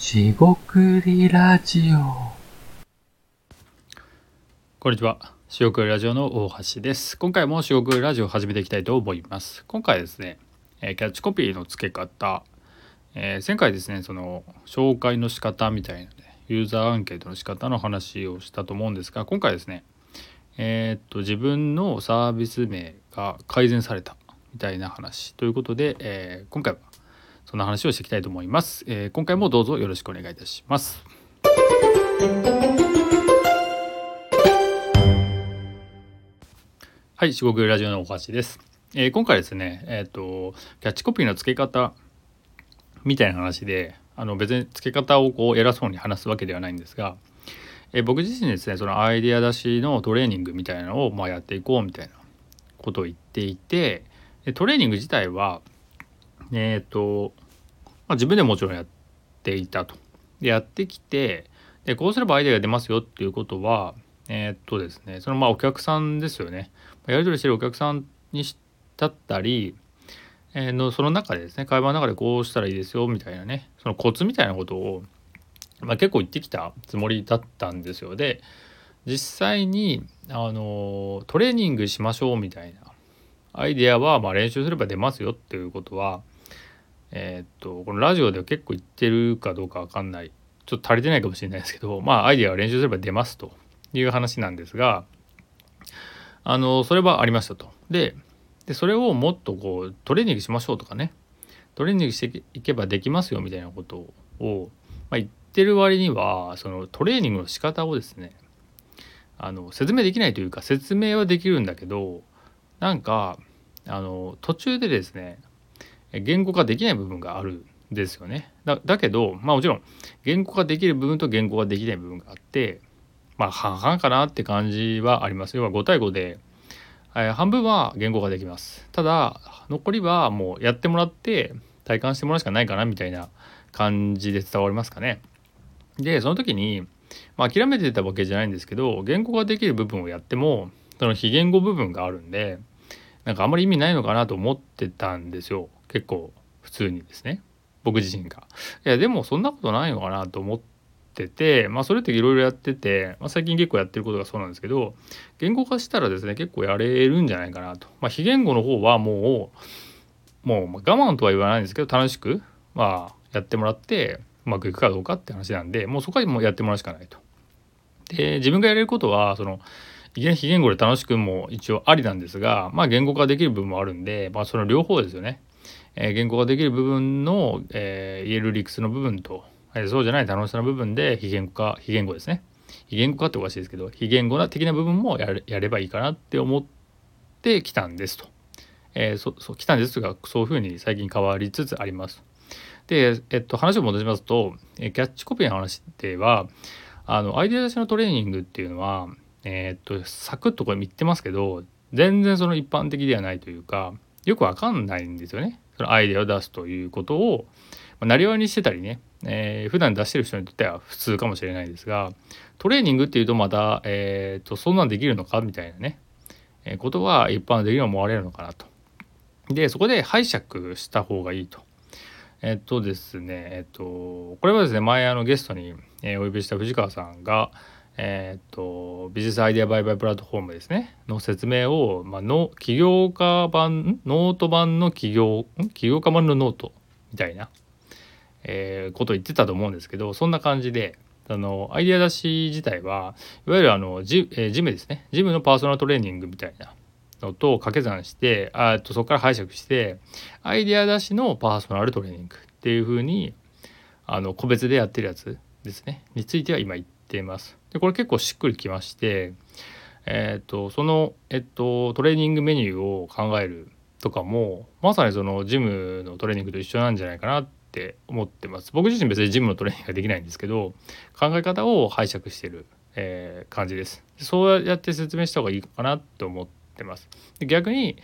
しごくりラジオ。こんにちは。しごくりラジオの大橋です。今回もしごくりラジオを始めていきたいと思います。今回ですね、えキャッチコピーの付け方、えー前回ですね、その紹介の仕方みたいなね、ユーザーアンケートの仕方の話をしたと思うんですが、今回ですね、えーっと自分のサービス名が改善されたみたいな話ということで、えー今回はそんな話をしていきたいと思います、えー今回もどうぞよろしくお願いいたします。はい、四国ラジオのお橋です。えー今回ですね、えっ、とキャッチコピーの付け方みたいな話で、あの別に付け方をこう偉そうに話すわけではないんですが、えー僕自身ですね、そのアイデア出しのトレーニングみたいなのをまあやっていこうみたいなことを言っていて、トレーニング自体はえっ、と、まあ、自分でもちろんやっていたと。でやってきてでこうすればアイデアが出ますよっていうことはえーっとですねそのまあお客さんですよねやり取りしてるお客さんにしだったり、えーのその中でですね会話の中でこうしたらいいですよみたいなねそのコツみたいなことを、まあ、結構言ってきたつもりだったんですよで実際にあのトレーニングしましょうみたいなアイデアはま練習すれば出ますよっていうことはえーっとこのラジオでは結構言ってるかどうかわかんない。ちょっと足りてないかもしれないですけどまあアイデアは練習すれば出ますと。いう話なんですがあのそれはありましたと。ででそれをもっとこうトレーニングしましょうとかね。トレーニングしていけばできますよみたいなことを、まあ、言ってる割にはそのトレーニングの仕方をですねあの説明できないというか説明はできるんだけどなんかあの途中でですね言語化できない部分があるんですよね。だけどまあもちろん言語化できる部分と言語化できない部分があってまあ半々かなって感じはあります。要は5対5で、えー半分は言語化できます。ただ残りはもうやってもらって体感してもらうしかないかなみたいな感じで伝わりますかね。でその時に、まあ、諦めてたわけじゃないんですけど言語化できる部分をやってもその非言語部分があるんでなんかあんまり意味ないのかなと思ってたんですよ結構普通にですね僕自身が。いやでもそんなことないのかなと思っててまあそれっていろいろやってて、まあ、最近結構やってることがそうなんですけど言語化したらですね結構やれるんじゃないかなと。まあ、非言語の方はもうもう我慢とは言わないんですけど楽しくまあやってもらってうまくいくかどうかって話なんでもうそこはもうやってもらうしかないと。で自分がやれることはそのいきなり非言語で楽しくも一応ありなんですがまあ言語化できる部分もあるんで、まあ、その両方ですよね。えー言語化できる部分の、え言える理屈の部分と、えそうじゃない楽しさの部分で非言語化非言語ですね非言語化っておかしいですけど非言語な的な部分もやれやればいいかなって思ってきたんですと。えーそそ来たんですがそういうふうに最近変わりつつあります。で、えっと、話を戻しますと、えキャッチコピーの話ではあのアイデア出しのトレーニングっていうのは、えーっとサクッとこれ言ってますけど全然その一般的ではないというかよくわかんないんですよね。そのアイデアを出すということを、まあ、なりわいにしてたりね、えー普段出してる人にとっては普通かもしれないですがトレーニングっていうとまた、えー、とそんなんできるのかみたいなね、えーことは一般的に思われるのかなと。でそこで拝借した方がいいと。えっとですねえっとこれはですね前あのゲストに、えお呼びした藤川さんがえっとビジネスアイデア売買プラットフォームですね。の説明を、まあ、の起業家版ノート版の起業起業家版のノートみたいな、えーことを言ってたと思うんですけどそんな感じであのアイデア出し自体はいわゆるあのジ,、えージムですね。ジムのパーソナルトレーニングみたいなのと掛け算してあとそこから拝借してアイデア出しのパーソナルトレーニングっていう風にあの個別でやってるやつですね。については今言ってます。でこれ結構しっくりきましてえっ、とその、えっと、トレーニングメニューを考えるとかもまさにそのジムのトレーニングと一緒なんじゃないかなって思ってます。僕自身別にジムのトレーニングができないんですけど考え方を拝借してる、えー感じです。そうやって説明した方がいいかなと思ってます。で逆に、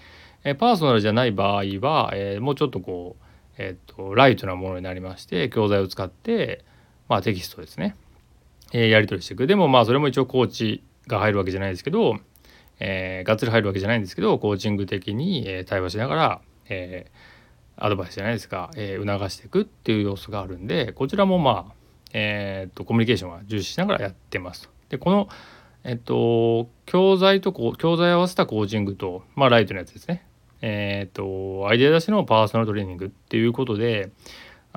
えパーソナルじゃない場合は、えーもうちょっとこう、えー、とライトなものになりまして教材を使って、まあ、テキストですね、えやり取りしていくでもまあそれも一応コーチが入るわけじゃないですけど、えーがっつり入るわけじゃないんですけどコーチング的に、え対話しながら、えアドバイスじゃないですか、え促していくっていう要素があるんでこちらもまあえーと、コミュニケーションは重視しながらやってます。でこのえっと教材とこ教材合わせたコーチングとまあライトのやつですね。えっ、とアイデア出しのパーソナルトレーニングっていうことで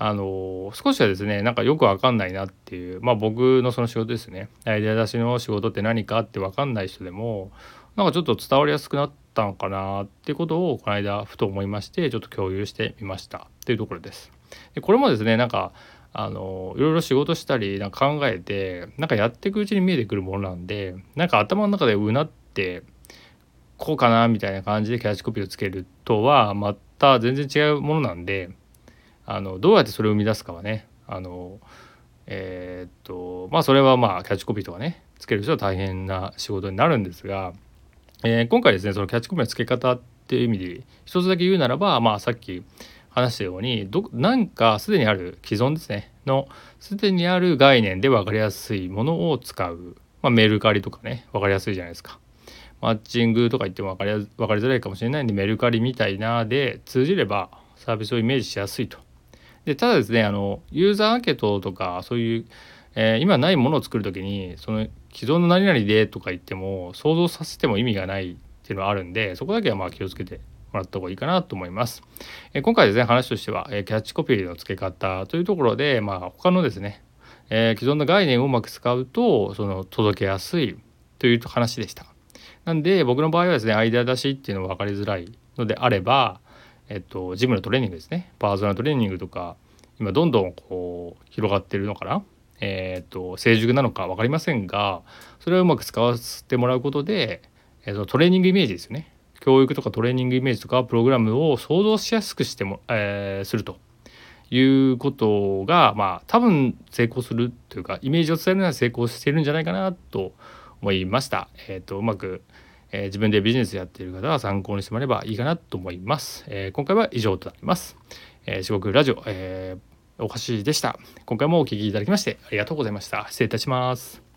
あの少しはですねなんかよく分かんないなっていうまあ僕のその仕事ですねアイデア出しの仕事って何かって分かんない人でもなんかちょっと伝わりやすくなったのかなっていうことをこの間ふと思いましてちょっと共有してみましたっていうところです。でこれもですねなんかあのいろいろ仕事したりなんか考えてなんかやっていくうちに見えてくるものなんでなんか頭の中でうなってこうかなみたいな感じでキャッチコピーをつけるとはまた全然違うものなんであのどうやってそれを生み出すかはねあのえー、っとまあそれはまあキャッチコピーとかねつける人は大変な仕事になるんですが、えー、今回ですねそのキャッチコピーのつけ方っていう意味で一つだけ言うならばまあさっき話したようにどなんかすでにある既存ですねのすでにある概念で分かりやすいものを使う、まあ、メルカリとかね分かりやすいじゃないですか。マッチングとか言っても分かり分かりづらいかもしれないんでメルカリみたいなで通じればサービスをイメージしやすいと。でただですねあのユーザーアンケートとかそういう、えー、今ないものを作る時にその既存の何々でとか言っても想像させても意味がないっていうのはあるんでそこだけはまあ気をつけてもらった方がいいかなと思います。え今回ですね話としては、えキャッチコピーの付け方というところで、まあ、他のですね、え既存の概念をうまく使うとその届けやすいという話でした。なんで僕の場合はですねアイデア出しっていうのも分かりづらいのであれば、えっと、ジムのトレーニングですね。パーソナルトレーニングとか今どんどんこう広がってるのかな。えっと成熟なのか分かりませんがそれをうまく使わせてもらうことで、えっと、トレーニングイメージですよね。教育とかトレーニングイメージとかプログラムを想像しやすくしても、えー、すると。いうことがまあ多分成功するというかイメージを伝えるのは成功してるんじゃないかなと思いました。えーと、うまく、えー、自分でビジネスやっている方は参考にしてもらえばいいかなと思います。えー、今回は以上となります。えー、四国ラジオ、えー、おかしでした。今回もお聴きいただきましてありがとうございました。失礼いたします。